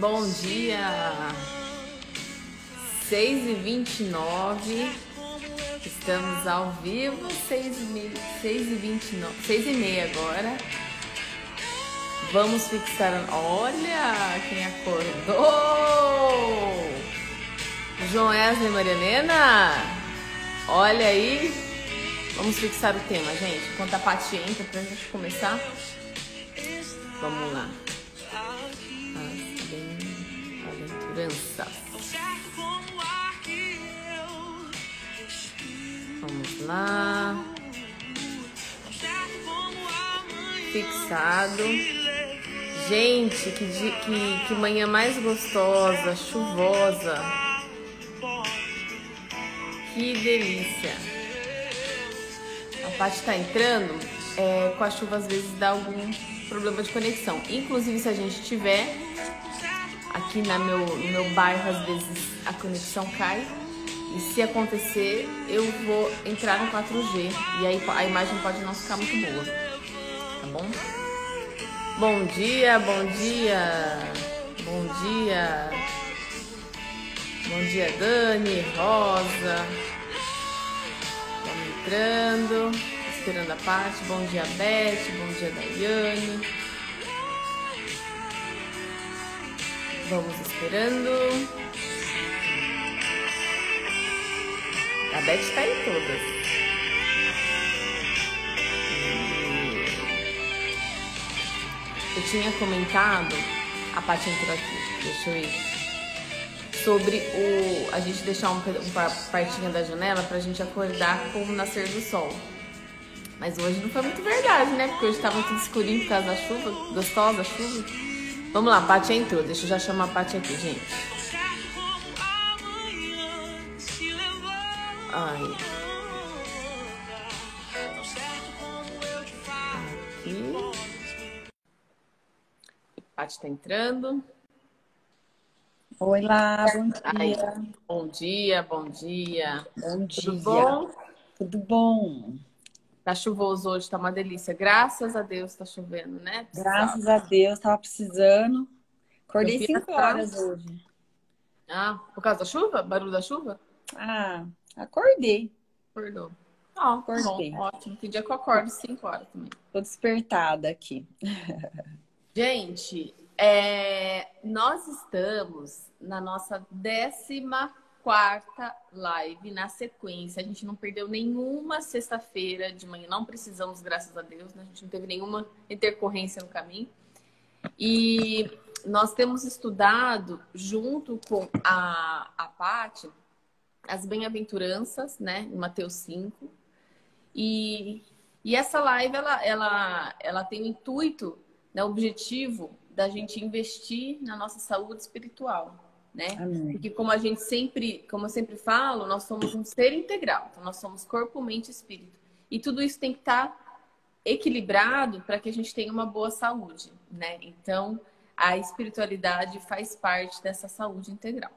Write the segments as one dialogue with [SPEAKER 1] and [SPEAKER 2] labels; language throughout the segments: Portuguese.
[SPEAKER 1] Bom dia! 6 e 29 Estamos ao vivo, 6 e, 6 e 29 6 e meia agora. Vamos fixar. Olha quem acordou! João Wesley Marianena! Olha aí! Vamos fixar o tema, gente. Enquanto a Paty entra pra gente começar. Vamos lá. Vamos lá. Fixado. Gente, que, que, que manhã mais gostosa, chuvosa. Que delícia. A parte tá entrando. É, com a chuva às vezes dá algum problema de conexão. Inclusive se a gente tiver aqui na meu, no meu bairro, às vezes a conexão cai. E se acontecer, eu vou entrar no 4G. E aí a imagem pode não ficar muito boa. Tá bom? Bom dia, bom dia. Bom dia. Bom dia, Dani, Rosa. Estamos entrando. Esperando a parte. Bom dia, Beth. Bom dia, Daiane. Vamos esperando. A Beth está em todas. Eu tinha comentado, a Paty entrou aqui, deixa eu ir, sobre o a gente deixar um, uma partinha da janela pra gente acordar com o nascer do sol. Mas hoje não foi muito verdade, né? Porque hoje estava tudo escurinho por causa da chuva, gostosa chuva. Vamos lá, a Paty entrou. Deixa eu já chamar a Paty aqui, gente. Ai. Aqui. Paty tá entrando.
[SPEAKER 2] Oi lá, bom dia. Ai,
[SPEAKER 1] bom dia, bom dia.
[SPEAKER 2] Bom dia.
[SPEAKER 1] Tudo bom?
[SPEAKER 2] Tudo bom.
[SPEAKER 1] Tá chuvoso hoje, tá uma delícia. Graças a Deus tá chovendo, né?
[SPEAKER 2] Graças a Deus, tava precisando. Acordei 5 horas hoje.
[SPEAKER 1] Ah, por causa da chuva? Barulho da chuva?
[SPEAKER 2] Ah, acordei.
[SPEAKER 1] Acordou. Ah, acordei. Bom, ótimo. Tem dia que eu acordo 5 horas também.
[SPEAKER 2] Tô despertada aqui.
[SPEAKER 1] Gente, é, nós estamos na nossa décima quarta live na sequência. A gente não perdeu nenhuma sexta-feira de manhã. Não precisamos, graças a Deus. Né? A gente não teve nenhuma intercorrência no caminho. E nós temos estudado junto com a, a Paty as bem-aventuranças, né, em Mateus 5. E, e essa live, ela, ela, ela tem o intuito, né, o objetivo da gente investir na nossa saúde espiritual, né? Amém. Porque como a gente sempre, como eu sempre falo, nós somos um ser integral, então nós somos corpo, mente e espírito. E tudo isso tem que estar equilibrado para que a gente tenha uma boa saúde, né? Então, a espiritualidade faz parte dessa saúde integral.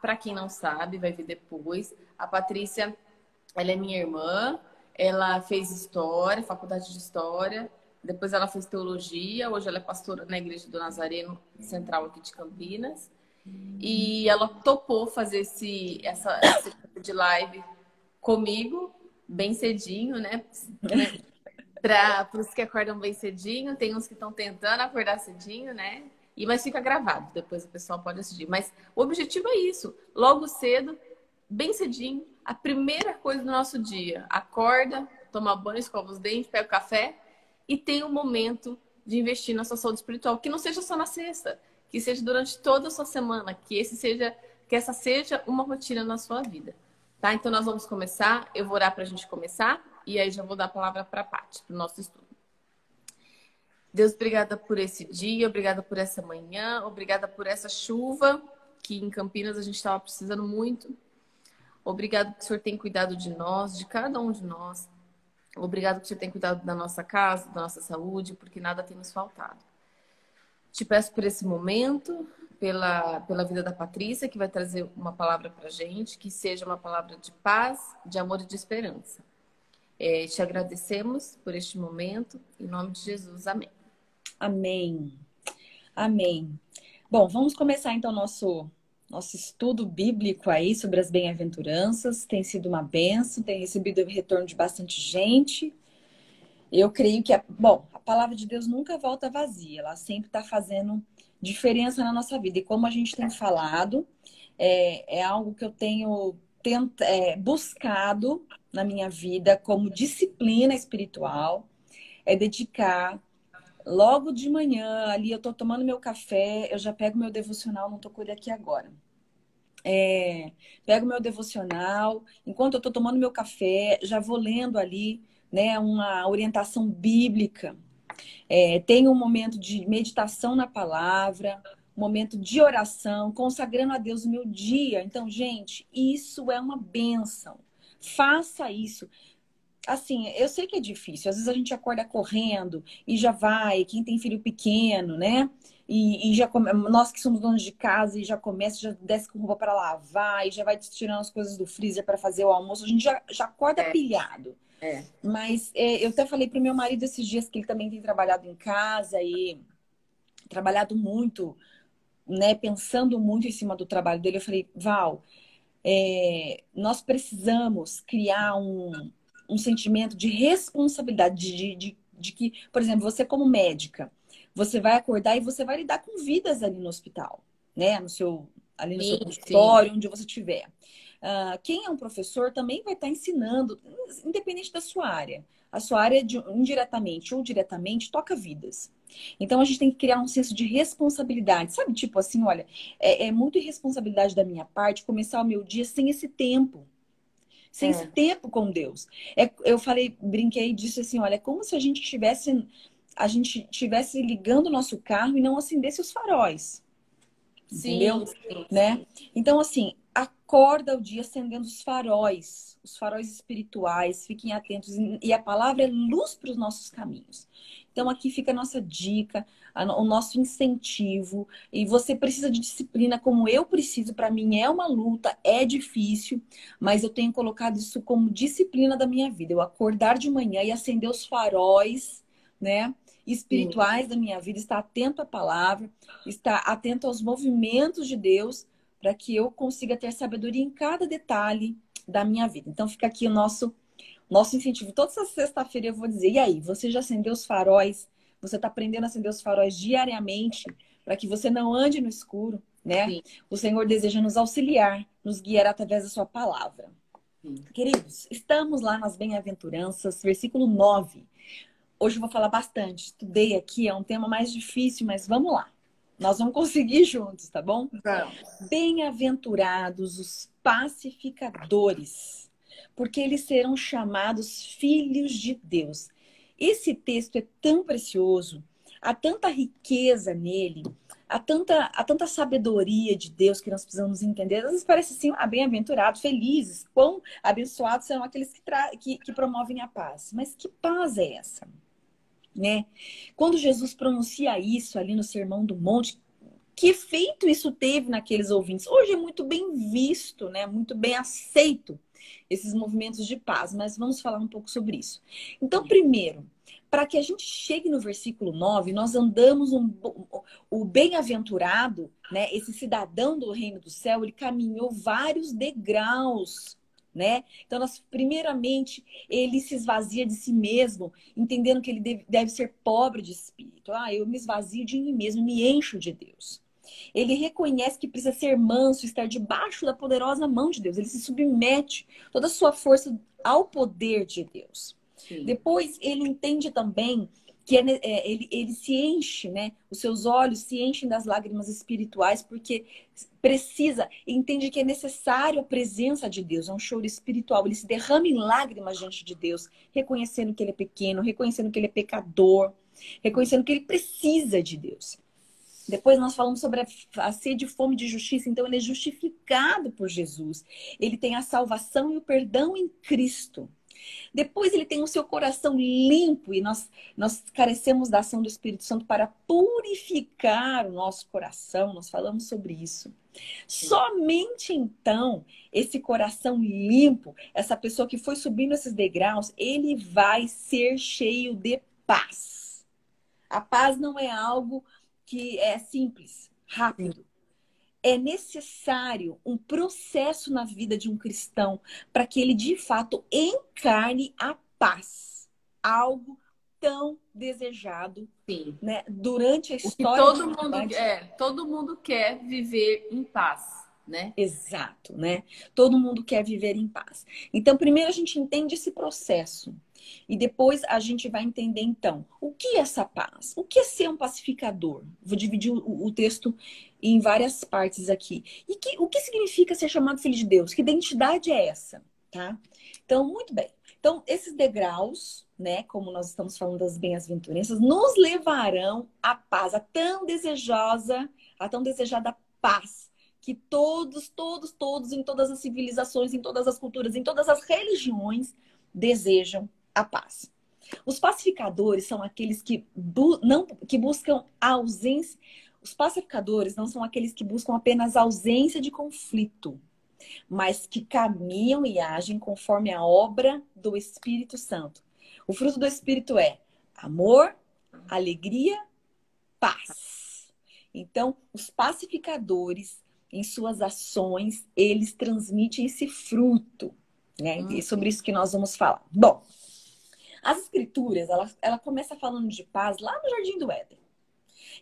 [SPEAKER 1] Para quem não sabe, vai ver depois. A Patrícia, ela é minha irmã. Ela fez história, faculdade de história. Depois ela fez teologia. Hoje ela é pastora na igreja do Nazareno Central aqui de Campinas. E ela topou fazer esse essa esse tipo de live comigo bem cedinho, né? Para os que acordam bem cedinho, tem uns que estão tentando acordar cedinho, né? E mas fica gravado, depois o pessoal pode assistir. Mas o objetivo é isso, logo cedo, bem cedinho, a primeira coisa do nosso dia, acorda, toma banho, escova os dentes, pega o café e tem um momento de investir na sua saúde espiritual, que não seja só na sexta, que seja durante toda a sua semana, que esse seja que essa seja uma rotina na sua vida. Tá? Então nós vamos começar, eu vou orar para a gente começar e aí já vou dar a palavra para a Paty, para o nosso estudo. Deus, obrigada por esse dia, obrigada por essa manhã, obrigada por essa chuva que em Campinas a gente estava precisando muito. Obrigado que o Senhor tem cuidado de nós, de cada um de nós. Obrigado que o Senhor tem cuidado da nossa casa, da nossa saúde, porque nada tem nos faltado. Te peço por esse momento, pela, pela vida da Patrícia, que vai trazer uma palavra para a gente, que seja uma palavra de paz, de amor e de esperança. É, te agradecemos por este momento. Em nome de Jesus, amém.
[SPEAKER 2] Amém. Amém. Bom, vamos começar então nosso nosso estudo bíblico aí sobre as bem-aventuranças. Tem sido uma benção, tem recebido retorno de bastante gente. Eu creio que, a, bom, palavra de Deus nunca volta vazia, ela sempre está fazendo diferença na nossa vida. E como a gente tem falado, é, é algo que eu tenho é, buscado na minha vida como disciplina espiritual, é dedicar logo de manhã, ali eu tô tomando meu café, eu já pego meu devocional, não tô com ele aqui agora. É, pego meu devocional, enquanto eu tô tomando meu café, já vou lendo ali, né, uma orientação bíblica. É, tenho um momento de meditação na palavra, um momento de oração, consagrando a Deus o meu dia. Então, gente, isso é uma benção. Faça isso assim, eu sei que é difícil. Às vezes a gente acorda correndo e já vai. Quem tem filho pequeno, né? E, e já come... nós que somos donos de casa e já começa, já desce com roupa para lavar e já vai tirando as coisas do freezer para fazer o almoço. A gente já, já acorda é. pilhado. É. Mas é, eu até falei pro meu marido esses dias que ele também tem trabalhado em casa e trabalhado muito, né? Pensando muito em cima do trabalho dele. Eu falei, Val, é, nós precisamos criar um, um sentimento de responsabilidade, de, de, de que, por exemplo, você como médica, você vai acordar e você vai lidar com vidas ali no hospital, né? No seu, ali no sim, seu consultório, sim. onde você estiver. Uh, quem é um professor também vai estar ensinando, independente da sua área. A sua área, de, indiretamente ou diretamente, toca vidas. Então a gente tem que criar um senso de responsabilidade. Sabe, tipo assim, olha, é, é muito irresponsabilidade da minha parte começar o meu dia sem esse tempo sem é. esse tempo com Deus. É, eu falei, brinquei disso assim, olha, é como se a gente tivesse a gente tivesse ligando o nosso carro e não acendesse os faróis. Sim, entendeu? Sim, né? Sim. Então assim, acorda o dia acendendo os faróis, os faróis espirituais, fiquem atentos e a palavra é luz para os nossos caminhos. Então aqui fica a nossa dica, o nosso incentivo. E você precisa de disciplina, como eu preciso. Para mim é uma luta, é difícil, mas eu tenho colocado isso como disciplina da minha vida. Eu acordar de manhã e acender os faróis, né? Espirituais Sim. da minha vida, estar atento à palavra, estar atento aos movimentos de Deus, para que eu consiga ter sabedoria em cada detalhe da minha vida. Então fica aqui o nosso nosso incentivo. Toda sexta-feira eu vou dizer: e aí, você já acendeu os faróis você está aprendendo a acender os faróis diariamente para que você não ande no escuro, né? Sim. O Senhor deseja nos auxiliar, nos guiar através da sua palavra. Sim. Queridos, estamos lá nas bem-aventuranças, versículo 9. Hoje eu vou falar bastante. Estudei aqui, é um tema mais difícil, mas vamos lá. Nós vamos conseguir juntos, tá bom? Bem-aventurados os pacificadores, porque eles serão chamados filhos de Deus. Esse texto é tão precioso, há tanta riqueza nele, há tanta, há tanta sabedoria de Deus que nós precisamos entender. Às vezes parece assim, ah, bem-aventurados, felizes, quão abençoados são aqueles que, que, que promovem a paz. Mas que paz é essa? Né? Quando Jesus pronuncia isso ali no Sermão do Monte, que efeito isso teve naqueles ouvintes? Hoje é muito bem visto, né? muito bem aceito esses movimentos de paz, mas vamos falar um pouco sobre isso. Então, primeiro, para que a gente chegue no versículo 9, nós andamos um, o bem-aventurado, né, esse cidadão do reino do céu, ele caminhou vários degraus, né? Então, nós, primeiramente, ele se esvazia de si mesmo, entendendo que ele deve, deve ser pobre de espírito. Ah, eu me esvazio de mim mesmo, me encho de Deus. Ele reconhece que precisa ser manso, estar debaixo da poderosa mão de Deus. Ele se submete toda a sua força ao poder de Deus. Sim. Depois ele entende também que é, é, ele, ele se enche, né? Os seus olhos se enchem das lágrimas espirituais, porque precisa, entende que é necessário a presença de Deus, é um choro espiritual. Ele se derrama em lágrimas diante de Deus, reconhecendo que ele é pequeno, reconhecendo que ele é pecador, reconhecendo que ele precisa de Deus. Depois nós falamos sobre a, sede e fome de justiça. Então, ele é justificado por Jesus. Ele tem a salvação e o perdão em Cristo. Depois ele tem o seu coração limpo e nós, nós carecemos da ação do Espírito Santo para purificar o nosso coração. Nós falamos sobre isso. Somente então, esse coração limpo, essa pessoa que foi subindo esses degraus, ele vai ser cheio de paz. A paz não é algo que é simples. rápido. É necessário um processo na vida de um cristão para que ele de fato encarne a paz, algo tão desejado
[SPEAKER 1] Sim.
[SPEAKER 2] Né, durante a história.
[SPEAKER 1] todo mundo, é, todo mundo quer viver em paz né?
[SPEAKER 2] Exato, né? Todo mundo quer viver em paz. Então, primeiro a gente entende esse processo. E depois a gente vai entender, então, o que é essa paz? O que é ser um pacificador? Vou dividir o, o texto em várias partes aqui. E que, o que significa ser chamado filho de Deus? Que identidade é essa? Tá? Então, muito bem. Então, esses degraus, né, como nós estamos falando das bem-aventuranças, nos levarão à paz, a tão desejosa, a tão desejada paz que todos, todos, todos, em todas as civilizações, em todas as culturas, em todas as religiões, desejam a paz. Os pacificadores são aqueles que, bu não, que buscam a ausência. Os pacificadores não são aqueles que buscam apenas a ausência de conflito, mas que caminham e agem conforme a obra do Espírito Santo. O fruto do Espírito é amor, alegria, paz. Então, os pacificadores em suas ações, eles transmitem esse fruto. Né? E é sobre isso que nós vamos falar. Bom, as escrituras, ela, ela começa falando de paz lá no Jardim do Éden.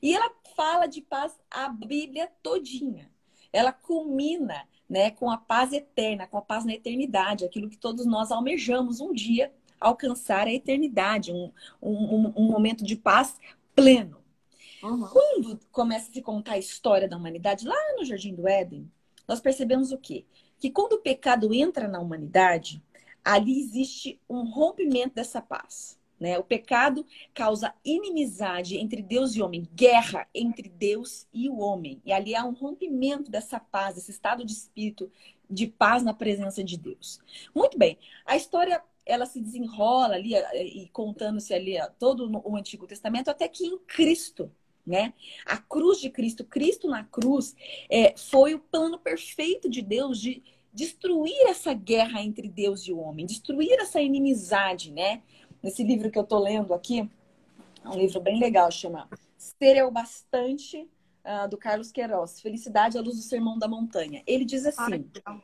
[SPEAKER 2] E ela fala de paz a Bíblia todinha. Ela culmina né, com a paz eterna, com a paz na eternidade, aquilo que todos nós almejamos um dia alcançar a eternidade, um, um, um momento de paz pleno. Uhum. Quando começa a se contar a história da humanidade, lá no Jardim do Éden, nós percebemos o quê? Que quando o pecado entra na humanidade, ali existe um rompimento dessa paz. Né? O pecado causa inimizade entre Deus e homem, guerra entre Deus e o homem. E ali há um rompimento dessa paz, esse estado de espírito de paz na presença de Deus. Muito bem, a história ela se desenrola ali e contando-se ali todo o Antigo Testamento até que em Cristo né? A cruz de Cristo, Cristo na cruz, é, foi o plano perfeito de Deus de destruir essa guerra entre Deus e o homem, destruir essa inimizade, né? Nesse livro que eu tô lendo aqui, é um livro bem legal, chama Ser é o Bastante, uh, do Carlos Queiroz, Felicidade à Luz do Sermão da Montanha. Ele diz assim, ah,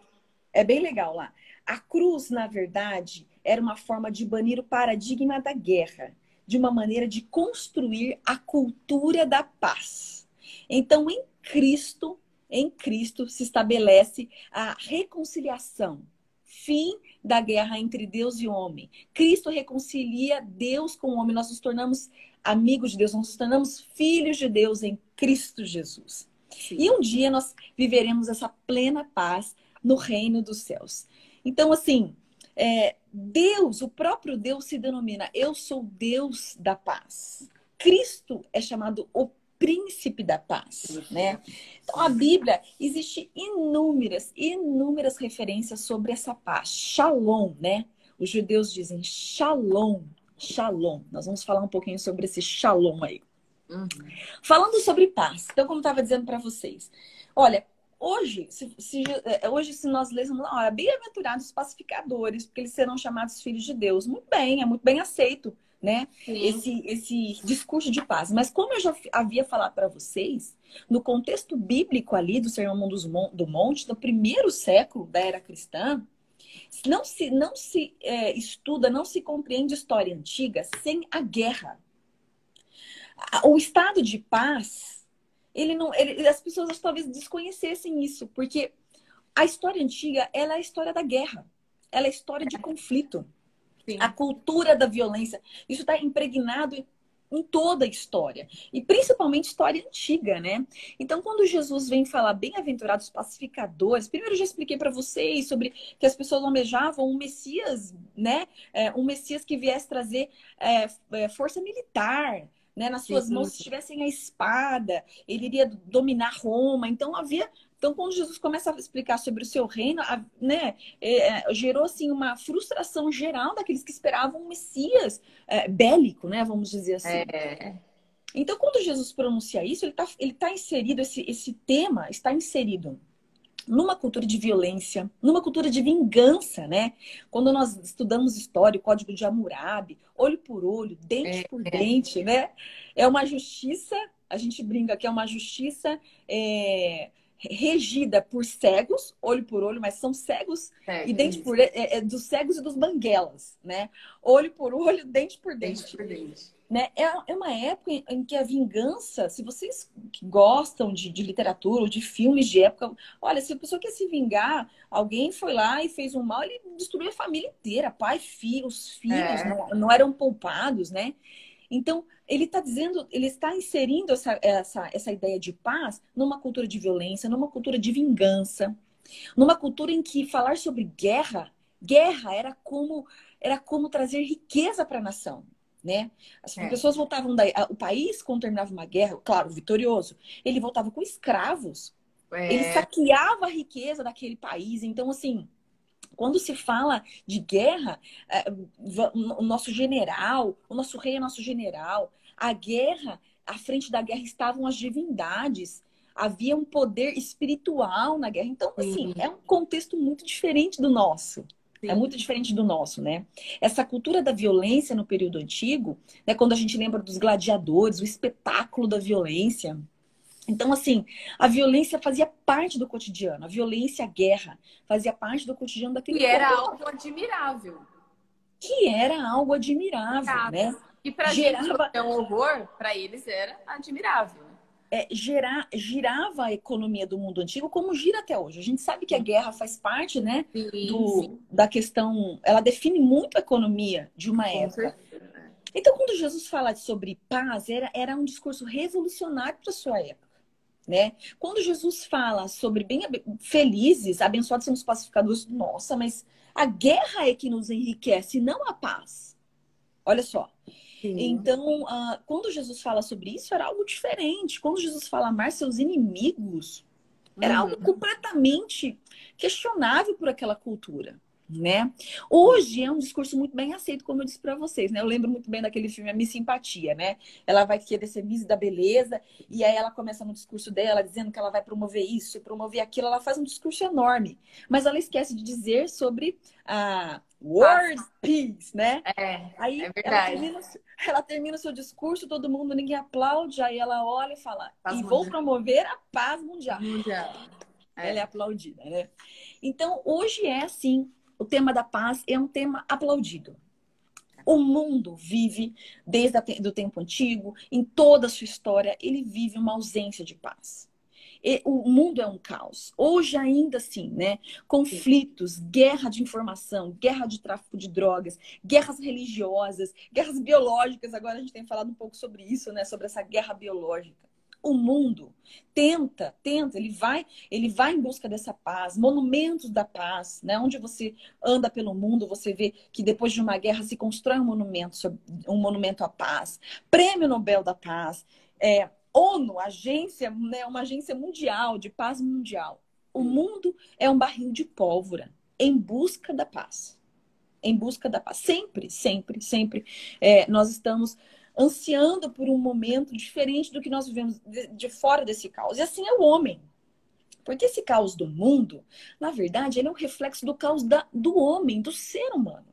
[SPEAKER 2] é bem legal lá, a cruz, na verdade, era uma forma de banir o paradigma da guerra de uma maneira de construir a cultura da paz. Então, em Cristo, em Cristo se estabelece a reconciliação, fim da guerra entre Deus e homem. Cristo reconcilia Deus com o homem. Nós nos tornamos amigos de Deus, nós nos tornamos filhos de Deus em Cristo Jesus. Sim. E um dia nós viveremos essa plena paz no reino dos céus. Então, assim, é, Deus, o próprio Deus se denomina eu sou Deus da paz. Cristo é chamado o príncipe da paz, né? Então a Bíblia existe inúmeras, inúmeras referências sobre essa paz. Shalom, né? Os judeus dizem shalom, shalom. Nós vamos falar um pouquinho sobre esse shalom aí. Uhum. Falando sobre paz. Então, como eu estava dizendo para vocês, olha, Hoje, se, se, é, hoje, se nós lêssemos lá, olha, bem-aventurados os pacificadores, porque eles serão chamados filhos de Deus. Muito bem, é muito bem aceito, né? Esse, esse discurso de paz. Mas como eu já havia falado para vocês, no contexto bíblico ali do Sermão do Monte, do primeiro século da era cristã, não se, não se é, estuda, não se compreende história antiga sem a guerra. O estado de paz ele não, ele, as pessoas talvez desconhecessem isso, porque a história antiga ela é a história da guerra, ela é a história de conflito, Sim. a cultura da violência. Isso está impregnado em toda a história e principalmente história antiga, né? Então, quando Jesus vem falar bem-aventurados pacificadores, primeiro eu já expliquei para vocês sobre que as pessoas almejavam um Messias, né? É, um Messias que viesse trazer é, é força militar, né? Nas suas sim, mãos, se tivessem a espada, ele iria dominar Roma. Então havia então, quando Jesus começa a explicar sobre o seu reino, né, é, é, gerou assim uma frustração geral daqueles que esperavam um Messias é, bélico, né, vamos dizer assim. É. Então, quando Jesus pronuncia isso, ele está ele tá inserido, esse, esse tema está inserido numa cultura de violência, numa cultura de vingança, né? Quando nós estudamos história, o Código de Hammurabi, olho por olho, dente é, por é. dente, né? É uma justiça a gente brinca que é uma justiça é, regida por cegos, olho por olho, mas são cegos é, e dente por é, é, dos cegos e dos banguelas, né? Olho por olho, dente por dente. dente, por dente. Né? É, é uma época em que a vingança, se vocês gostam de, de literatura ou de filmes de época, olha, se a pessoa quer se vingar, alguém foi lá e fez um mal, ele destruiu a família inteira, pai, filho, os filhos é. não, não eram poupados, né? Então, ele está dizendo, ele está inserindo essa, essa, essa ideia de paz numa cultura de violência, numa cultura de vingança, numa cultura em que falar sobre guerra, guerra era como era como trazer riqueza para a nação. Né? As é. pessoas voltavam daí. O país, quando terminava uma guerra, claro, vitorioso, ele voltava com escravos. É. Ele saqueava a riqueza daquele país. Então, assim, quando se fala de guerra, é, o nosso general, o nosso rei é nosso general. A guerra, à frente da guerra estavam as divindades. Havia um poder espiritual na guerra. Então, assim, é um contexto muito diferente do nosso. É Sim. É muito diferente do nosso, né? Essa cultura da violência no período antigo, né, quando a gente lembra dos gladiadores, o espetáculo da violência, então, assim, a violência fazia parte do cotidiano. A violência, a guerra, fazia parte do cotidiano daquele
[SPEAKER 1] E era algo admirável.
[SPEAKER 2] Que era algo admirável, né?
[SPEAKER 1] E para Gerava... gente é um horror, para eles era admirável.
[SPEAKER 2] É, gerar, girava a economia do mundo antigo como gira até hoje. A gente sabe que a guerra faz parte, né, sim, do, sim. da questão. Ela define muito a economia de uma Com época. Certeza. Então, quando Jesus fala sobre paz, era, era um discurso revolucionário para sua época. Né? Quando Jesus fala sobre bem felizes, abençoados são os pacificadores, nossa, mas a guerra é que nos enriquece, não a paz. Olha só. Sim. Então, uh, quando Jesus fala sobre isso, era algo diferente. Quando Jesus fala amar seus inimigos, era uhum. algo completamente questionável por aquela cultura né? Hoje é um discurso muito bem aceito, como eu disse para vocês, né? Eu lembro muito bem daquele filme A Miss Simpatia, né? Ela vai querer ser Miss da Beleza e aí ela começa no discurso dela dizendo que ela vai promover isso e promover aquilo. Ela faz um discurso enorme, mas ela esquece de dizer sobre a World Peace, né?
[SPEAKER 1] É,
[SPEAKER 2] aí
[SPEAKER 1] é verdade.
[SPEAKER 2] Ela termina, ela termina o seu discurso, todo mundo, ninguém aplaude, aí ela olha e fala, paz e mundial. vou promover a paz mundial.
[SPEAKER 1] Mundial.
[SPEAKER 2] É. Ela é aplaudida, né? Então, hoje é assim, o tema da paz é um tema aplaudido. O mundo vive, desde o tempo antigo, em toda a sua história, ele vive uma ausência de paz. E o mundo é um caos. Hoje ainda assim, né? Conflitos, guerra de informação, guerra de tráfico de drogas, guerras religiosas, guerras biológicas. Agora a gente tem falado um pouco sobre isso, né? Sobre essa guerra biológica o mundo tenta, tenta, ele vai, ele vai em busca dessa paz, monumentos da paz, né? Onde você anda pelo mundo, você vê que depois de uma guerra se constrói um monumento, um monumento à paz, Prêmio Nobel da Paz, é, ONU, agência, né? Uma agência mundial de paz mundial. O mundo é um barril de pólvora em busca da paz, em busca da paz. Sempre, sempre, sempre é, nós estamos ansiando por um momento diferente do que nós vivemos de, fora desse caos. E assim é o homem. Porque esse caos do mundo, na verdade, ele é um reflexo do caos da, do homem, do ser humano.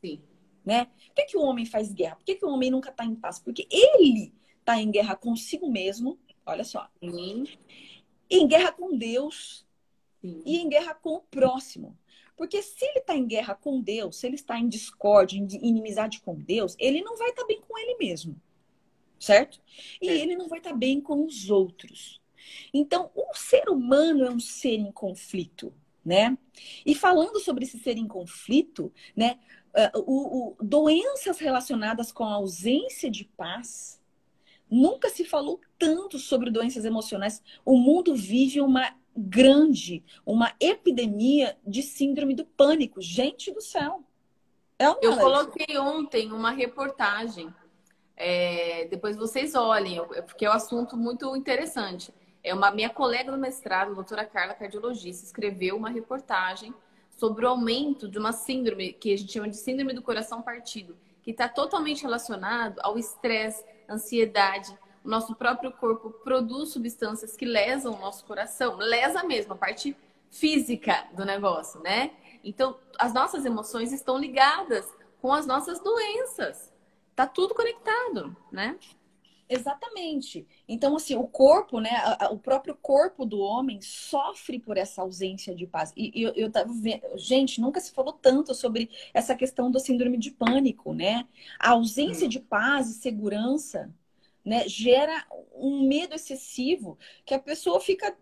[SPEAKER 1] Sim.
[SPEAKER 2] Né? Por que, que o homem faz guerra? Por que, que o homem nunca está em paz? Porque ele está em guerra consigo mesmo, olha só.
[SPEAKER 1] Sim.
[SPEAKER 2] Em guerra com Deus
[SPEAKER 1] Sim.
[SPEAKER 2] e em guerra com o próximo. Porque se ele está em guerra com Deus, se ele está em discórdia, em inimizade com Deus, ele não vai estar tá bem com ele mesmo. Certo? E é. ele não vai estar tá bem com os outros. Então, o ser humano é um ser em conflito, né? E falando sobre esse ser em conflito, né? Uh, o, o, doenças relacionadas com a ausência de paz. Nunca se falou tanto sobre doenças emocionais. O mundo vive uma grande, uma epidemia de síndrome do pânico. Gente do céu.
[SPEAKER 1] É Eu coloquei ontem uma reportagem. É, depois vocês olhem, porque é um assunto muito interessante. É uma minha colega do mestrado, a doutora Carla, cardiologista, escreveu uma reportagem sobre o aumento de uma síndrome que a gente chama de síndrome do coração partido, que está totalmente relacionado ao estresse, ansiedade, o nosso próprio corpo produz substâncias que lesam o nosso coração, lesa mesmo a parte física do negócio, né? Então, as nossas emoções estão ligadas com as nossas doenças. Tá tudo conectado, né?
[SPEAKER 2] Exatamente. Então, assim, o corpo, né? O próprio corpo do homem sofre por essa ausência de paz. E eu, eu tava vendo, gente, nunca se falou tanto sobre essa questão do síndrome de pânico, né? A ausência de paz e segurança, né, gera um medo excessivo que a pessoa fica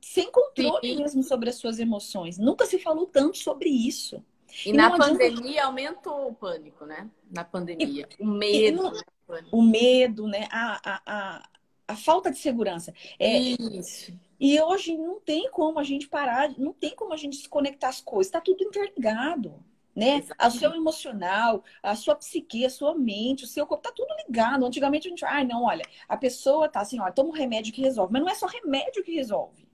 [SPEAKER 2] sem controle Sim. mesmo sobre as suas emoções. Nunca se falou tanto sobre isso.
[SPEAKER 1] E, e na pandemia adianta... aumentou o pânico, né? Na pandemia. E, o medo. Não...
[SPEAKER 2] Né? o medo, né? A, a, a, a falta de segurança.
[SPEAKER 1] É, Isso.
[SPEAKER 2] E hoje não tem como a gente parar, não tem como a gente desconectar as coisas, está tudo interligado. Né? O seu emocional, a sua psique, a sua mente, o seu corpo, tá tudo ligado. Antigamente a gente, ai, ah, não, olha, a pessoa tá assim, olha, toma um remédio que resolve. Mas não é só remédio que resolve.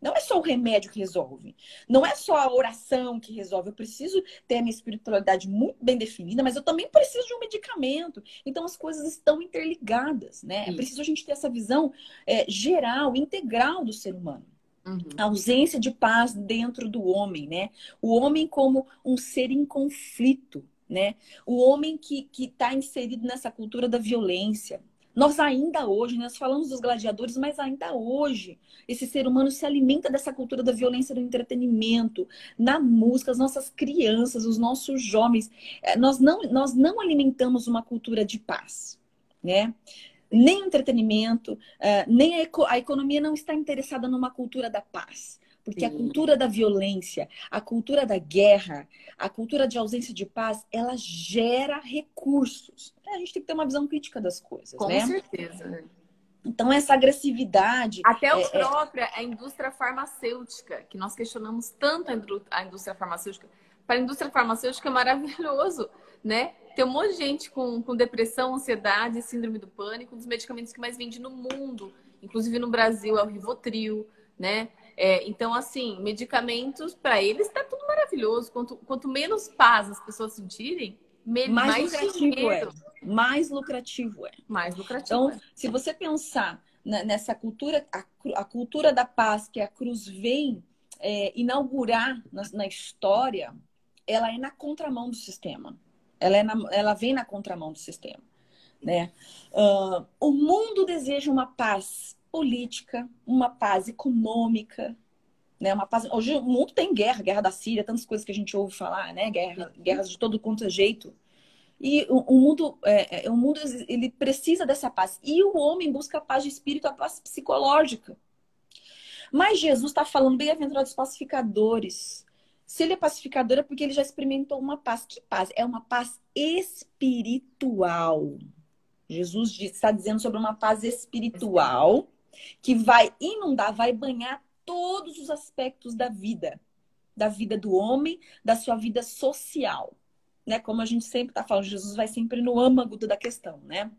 [SPEAKER 2] Não é só o remédio que resolve. Não é só a oração que resolve. Eu preciso ter a minha espiritualidade muito bem definida, mas eu também preciso de um medicamento. Então as coisas estão interligadas, né? É preciso a gente ter essa visão é, geral, integral do ser humano. Uhum. A ausência de paz dentro do homem, né? O homem como um ser em conflito, né? O homem que está inserido nessa cultura da violência, nós ainda hoje, nós falamos dos gladiadores, mas ainda hoje, esse ser humano se alimenta dessa cultura da violência do entretenimento, na música, as nossas crianças, os nossos jovens. É, nós não, nós não alimentamos uma cultura de paz, né? Nem o entretenimento, é, nem a, a economia não está interessada numa cultura da paz. Porque a cultura da violência, a cultura da guerra, a cultura de ausência de paz, ela gera recursos. A gente tem que ter uma visão crítica das coisas,
[SPEAKER 1] Com
[SPEAKER 2] né?
[SPEAKER 1] Com certeza.
[SPEAKER 2] Então, essa agressividade.
[SPEAKER 1] Até a é, é própria é... a indústria farmacêutica, que nós questionamos tanto a indústria farmacêutica. Para a indústria farmacêutica é maravilhoso, né? Tem um monte de gente com, com depressão, ansiedade, síndrome do pânico, um dos medicamentos que mais vende no mundo, inclusive no Brasil, é o Rivotril, né? É, então, assim, medicamentos, para eles está tudo maravilhoso. Quanto, quanto menos paz as pessoas sentirem, mais, mais lucrativo dinheiro.
[SPEAKER 2] é. Mais lucrativo é.
[SPEAKER 1] Mais lucrativo.
[SPEAKER 2] Então,
[SPEAKER 1] é.
[SPEAKER 2] se você pensar nessa cultura, a, a, cultura da paz que a cruz vem é, inaugurar na, na, história, ela é na contramão do sistema. Ela, é na, ela vem na contramão do sistema. Né? Uh, o mundo deseja uma paz política, uma paz econômica, né? Uma paz. Hoje o mundo tem guerra, guerra da Síria, tantas coisas que a gente ouve falar, né? Guerra, guerras de todo quanto é jeito. E o, o mundo, é, é, o mundo ele precisa dessa paz. E o homem busca a paz de espírito, a paz psicológica. Mas Jesus está falando bem-aventurados pacificadores. Se ele é pacificador é porque ele já experimentou uma paz. Que paz? É uma paz espiritual. Jesus está dizendo sobre uma paz espiritual que vai inundar, vai banhar todos os aspectos da vida, da vida do homem, da sua vida social, né? Como a gente sempre está falando, Jesus vai sempre no âmago da questão, né?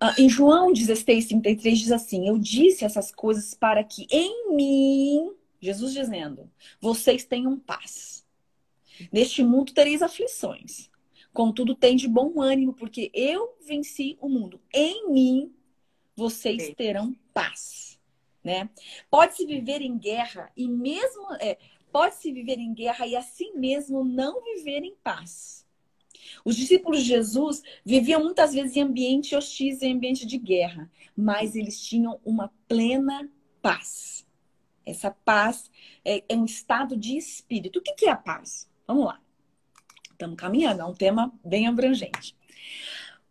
[SPEAKER 2] Ah, em João 16, 33 diz assim: Eu disse essas coisas para que em mim, Jesus dizendo, vocês tenham paz. Neste mundo tereis aflições. Contudo, tem de bom ânimo, porque eu venci o mundo. Em mim vocês terão paz, né? Pode-se viver em guerra e mesmo é, pode-se viver em guerra e assim mesmo não viver em paz. Os discípulos de Jesus viviam muitas vezes em ambiente hostis, em ambiente de guerra, mas eles tinham uma plena paz. Essa paz é, é um estado de espírito. O que, que é a paz? Vamos lá. Estamos caminhando, é um tema bem abrangente.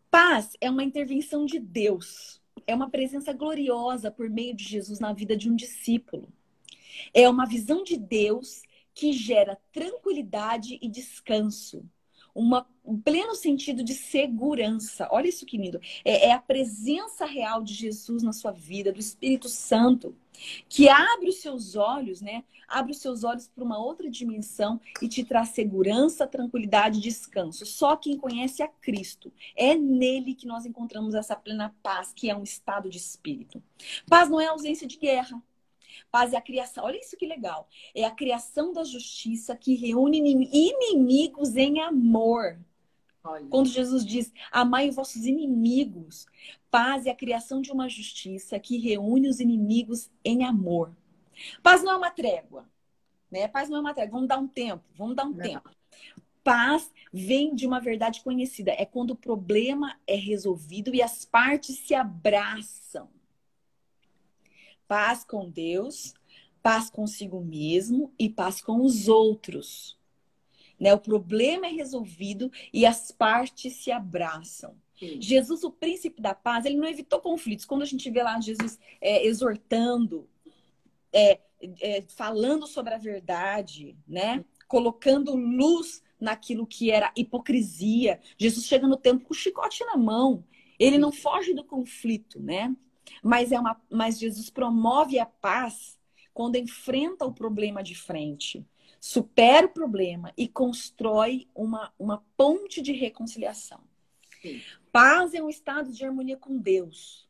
[SPEAKER 2] Paz é uma intervenção de Deus é uma presença gloriosa por meio de Jesus na vida de um discípulo. É uma visão de Deus que gera tranquilidade e descanso. Uma, um pleno sentido de segurança. Olha isso que lindo. É, é a presença real de Jesus na sua vida, do Espírito Santo, que abre os seus olhos, né? Abre os seus olhos para uma outra dimensão e te traz segurança, tranquilidade e descanso. Só quem conhece a Cristo. É nele que nós encontramos essa plena paz, que é um estado de espírito. Paz não é ausência de guerra. Paz é a criação. Olha isso que legal. É a criação da justiça que reúne inimigos em amor. Olha. Quando Jesus diz: Amai vossos inimigos. Paz é a criação de uma justiça que reúne os inimigos em amor. Paz não é uma trégua. Né? Paz não é uma trégua. Vamos dar um tempo. Vamos dar um não. tempo. paz vem de uma verdade conhecida. É quando o problema é resolvido e as partes se abraçam. Paz com Deus, paz consigo mesmo e paz com os outros. Né? O problema é resolvido e as partes se abraçam. Sim. Jesus, o príncipe da paz, ele não evitou conflitos. Quando a gente vê lá Jesus é, exortando, é, é, falando sobre a verdade, né? colocando luz naquilo que era hipocrisia. Jesus chega no templo com o chicote na mão. Ele não foge do conflito, né? Mas, é uma, mas Jesus promove a paz quando enfrenta o problema de frente, supera o problema e constrói uma, uma ponte de reconciliação. Sim. Paz é um estado de harmonia com Deus.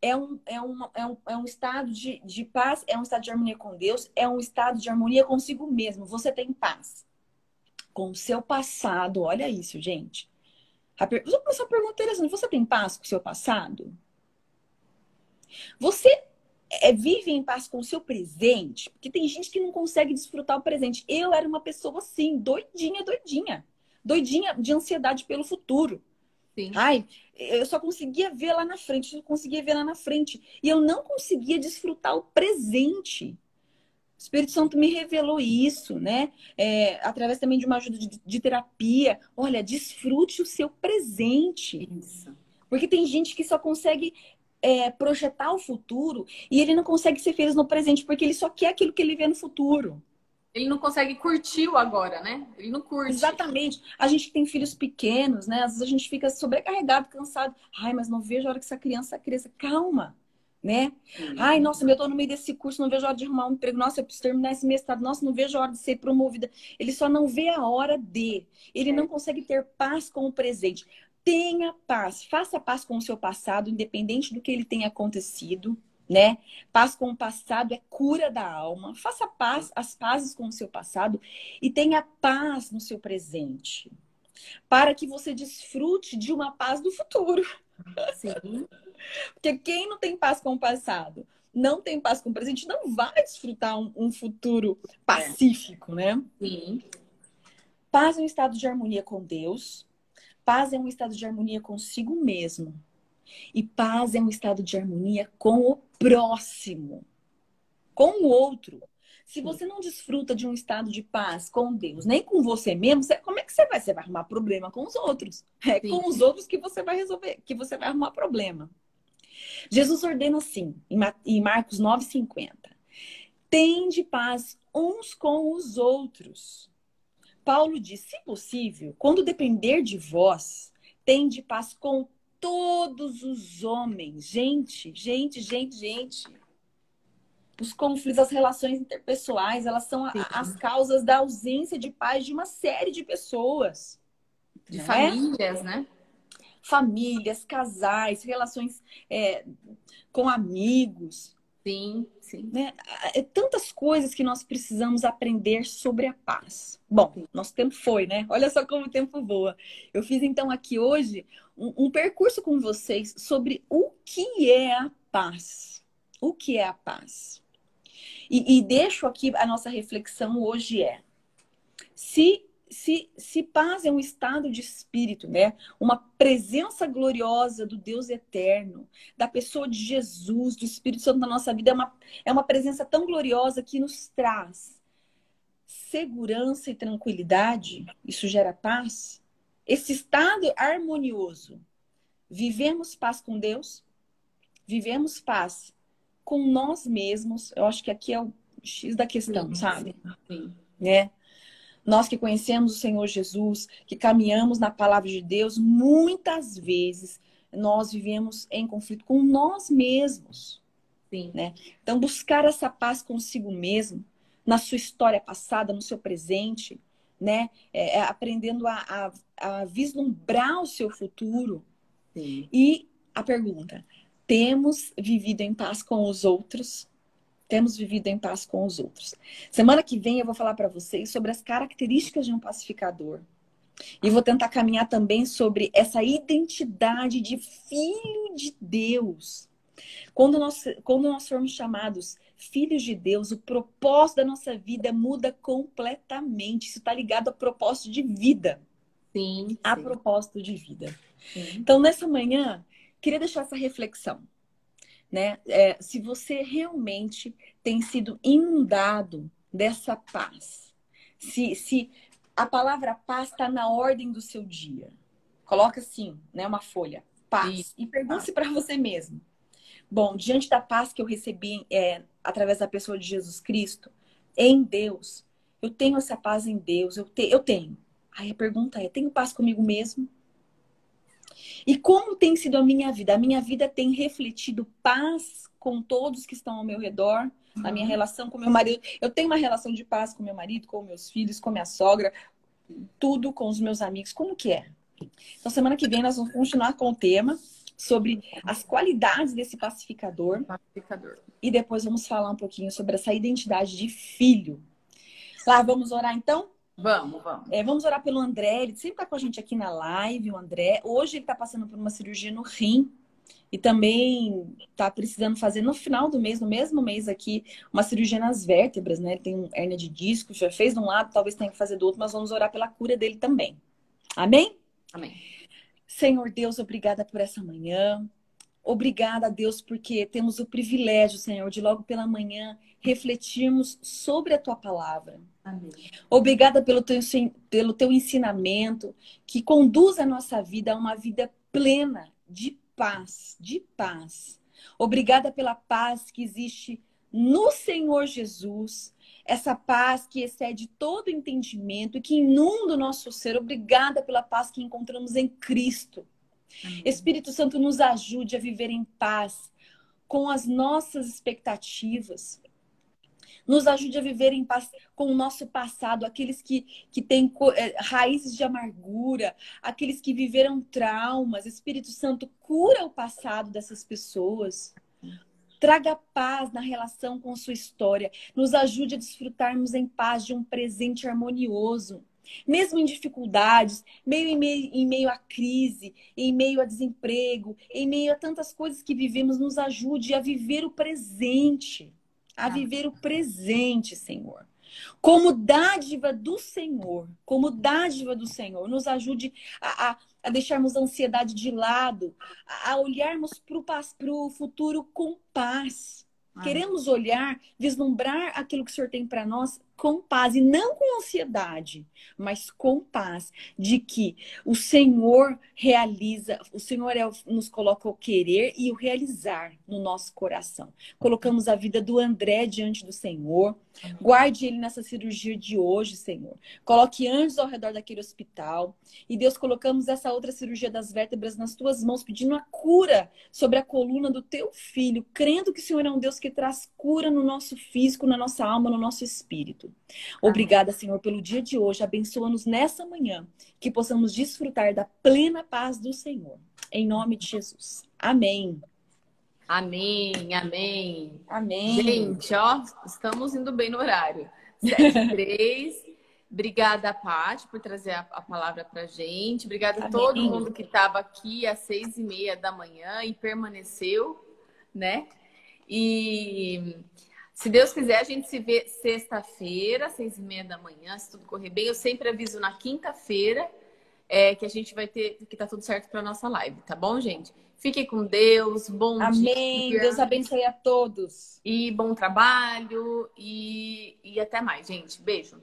[SPEAKER 2] É um, é um, é um, é um estado de, de paz, é um estado de harmonia com Deus, é um estado de harmonia consigo mesmo. Você tem paz com o seu passado. Olha isso, gente. Vou começar a pergunta interessante. Você tem paz com o seu passado? Você é, vive em paz com o seu presente? Porque tem gente que não consegue desfrutar o presente. Eu era uma pessoa assim, doidinha, doidinha. Doidinha de ansiedade pelo futuro. Sim. Ai, eu só conseguia ver lá na frente, eu conseguia ver lá na frente. E eu não conseguia desfrutar o presente. O Espírito Santo me revelou isso, né? É, através também de uma ajuda de, de, terapia. Olha, desfrute o seu presente. Isso. Porque tem gente que só consegue é, projetar o futuro e ele não consegue ser feliz no presente, porque ele só quer aquilo que ele vê no futuro.
[SPEAKER 1] Ele não consegue curtir o agora, né? Ele não curte.
[SPEAKER 2] Exatamente. A gente tem filhos pequenos, né? Às vezes a gente fica sobrecarregado, cansado. Ai, mas não vejo a hora que essa criança cresça. Calma né? Uhum. Ai, nossa, eu tô no meio desse curso, não vejo a hora de arrumar um emprego. Nossa, eu preciso terminar esse mestrado. Nossa, não vejo a hora de ser promovida. Ele só não vê a hora de. Ele é. não consegue ter paz com o presente. Tenha paz, faça paz com o seu passado, independente do que ele tenha acontecido, né? Paz com o passado é cura da alma. Faça paz, as pazes com o seu passado e tenha paz no seu presente, para que você desfrute de uma paz do futuro. Sim. Porque quem não tem paz com o passado, não tem paz com o presente, não vai desfrutar um, um futuro pacífico, né? Sim. Paz é um estado de harmonia com Deus. Paz é um estado de harmonia consigo mesmo. E paz é um estado de harmonia com o próximo, com o outro. Se você não desfruta de um estado de paz com Deus, nem com você mesmo, você, como é que você vai? Você vai arrumar problema com os outros. É Sim. com os outros que você vai resolver, que você vai arrumar problema. Jesus ordena assim, em Marcos 9,50. Tende paz uns com os outros. Paulo diz: se possível, quando depender de vós, tende paz com todos os homens. Gente, gente, gente, gente. Os conflitos, as relações interpessoais, elas são a, as causas da ausência de paz de uma série de pessoas.
[SPEAKER 1] De né? famílias, né?
[SPEAKER 2] famílias, casais, relações é, com amigos.
[SPEAKER 1] Sim, sim.
[SPEAKER 2] Né? É tantas coisas que nós precisamos aprender sobre a paz. Bom, nosso tempo foi, né? Olha só como o tempo voa. Eu fiz então aqui hoje um, um percurso com vocês sobre o que é a paz. O que é a paz? E, e deixo aqui a nossa reflexão hoje é: se se, se paz é um estado de espírito, né? Uma presença gloriosa do Deus eterno, da pessoa de Jesus, do Espírito Santo na nossa vida, é uma, é uma presença tão gloriosa que nos traz segurança e tranquilidade. Isso gera paz. Esse estado harmonioso. Vivemos paz com Deus, vivemos paz com nós mesmos. Eu acho que aqui é o X da questão, sim, sabe? Sim. Né? Nós que conhecemos o Senhor Jesus, que caminhamos na palavra de Deus, muitas vezes nós vivemos em conflito com nós mesmos. Sim. Né? Então, buscar essa paz consigo mesmo, na sua história passada, no seu presente, né? É, é aprendendo a, a, a, vislumbrar o seu futuro. Sim. E a pergunta: temos vivido em paz com os outros? Temos vivido em paz com os outros. Semana que vem eu vou falar para vocês sobre as características de um pacificador. E vou tentar caminhar também sobre essa identidade de filho de Deus. Quando nós, quando nós formos chamados filhos de Deus, o propósito da nossa vida muda completamente. Isso está ligado a propósito de vida.
[SPEAKER 1] Sim.
[SPEAKER 2] A sim. propósito de vida. Sim. Então, nessa manhã, queria deixar essa reflexão. Né? É, se você realmente tem sido inundado dessa paz, se, se a palavra paz está na ordem do seu dia, coloca assim, né, uma folha, paz, Isso. e pergunte para você mesmo: Bom, diante da paz que eu recebi é, através da pessoa de Jesus Cristo, em Deus, eu tenho essa paz em Deus, eu, te, eu tenho. Aí a pergunta é: tenho paz comigo mesmo? E como tem sido a minha vida? A minha vida tem refletido paz com todos que estão ao meu redor, uhum. a minha relação com meu marido. Eu tenho uma relação de paz com meu marido, com meus filhos, com minha sogra, tudo com os meus amigos. Como que é? Então, semana que vem nós vamos continuar com o tema sobre as qualidades desse pacificador.
[SPEAKER 1] pacificador.
[SPEAKER 2] E depois vamos falar um pouquinho sobre essa identidade de filho. Lá, vamos orar então?
[SPEAKER 1] Vamos, vamos.
[SPEAKER 2] É, vamos orar pelo André, ele sempre está com a gente aqui na live, o André. Hoje ele está passando por uma cirurgia no rim e também está precisando fazer no final do mês, no mesmo mês aqui, uma cirurgia nas vértebras, né? Ele tem um hernia de disco, já fez de um lado, talvez tenha que fazer do outro, mas vamos orar pela cura dele também. Amém?
[SPEAKER 1] Amém.
[SPEAKER 2] Senhor Deus, obrigada por essa manhã. Obrigada, Deus, porque temos o privilégio, Senhor, de logo pela manhã refletirmos sobre a tua palavra.
[SPEAKER 1] Amém.
[SPEAKER 2] Obrigada pelo teu, pelo teu ensinamento que conduz a nossa vida a uma vida plena de paz, de paz. Obrigada pela paz que existe no Senhor Jesus, essa paz que excede todo entendimento e que inunda o nosso ser. Obrigada pela paz que encontramos em Cristo. Espírito Santo, nos ajude a viver em paz com as nossas expectativas. Nos ajude a viver em paz com o nosso passado, aqueles que, que têm é, raízes de amargura, aqueles que viveram traumas. Espírito Santo, cura o passado dessas pessoas. Traga paz na relação com sua história. Nos ajude a desfrutarmos em paz de um presente harmonioso. Mesmo em dificuldades, meio em, meio em meio à crise, em meio a desemprego, em meio a tantas coisas que vivemos, nos ajude a viver o presente. A viver o presente, Senhor como dádiva do Senhor, como dádiva do Senhor, nos ajude a, a, a deixarmos a ansiedade de lado, a, a olharmos para o futuro com paz. Queremos olhar, vislumbrar aquilo que o Senhor tem para nós com paz e não com ansiedade, mas com paz de que o Senhor realiza, o Senhor é, nos coloca o querer e o realizar no nosso coração. Colocamos a vida do André diante do Senhor. Guarde ele nessa cirurgia de hoje, Senhor. Coloque anjos ao redor daquele hospital. E Deus, colocamos essa outra cirurgia das vértebras nas tuas mãos, pedindo a cura sobre a coluna do teu filho, crendo que o Senhor é um Deus que traz cura no nosso físico, na nossa alma, no nosso espírito. Obrigada, Senhor, pelo dia de hoje. Abençoa-nos nessa manhã, que possamos desfrutar da plena paz do Senhor. Em nome de Jesus. Amém.
[SPEAKER 1] Amém, amém.
[SPEAKER 2] Amém.
[SPEAKER 1] Gente, ó, estamos indo bem no horário. 7 3. Obrigada, Paty, por trazer a, a palavra para gente. Obrigada amém. a todo mundo que estava aqui às seis e meia da manhã e permaneceu, né? E se Deus quiser, a gente se vê sexta-feira, seis e meia da manhã, se tudo correr bem. Eu sempre aviso na quinta-feira é, que a gente vai ter, que tá tudo certo para nossa live, tá bom, gente? Fiquem com Deus, bom
[SPEAKER 2] Amém.
[SPEAKER 1] dia.
[SPEAKER 2] Deus abençoe a todos.
[SPEAKER 1] E bom trabalho e, e até mais, gente. Beijo.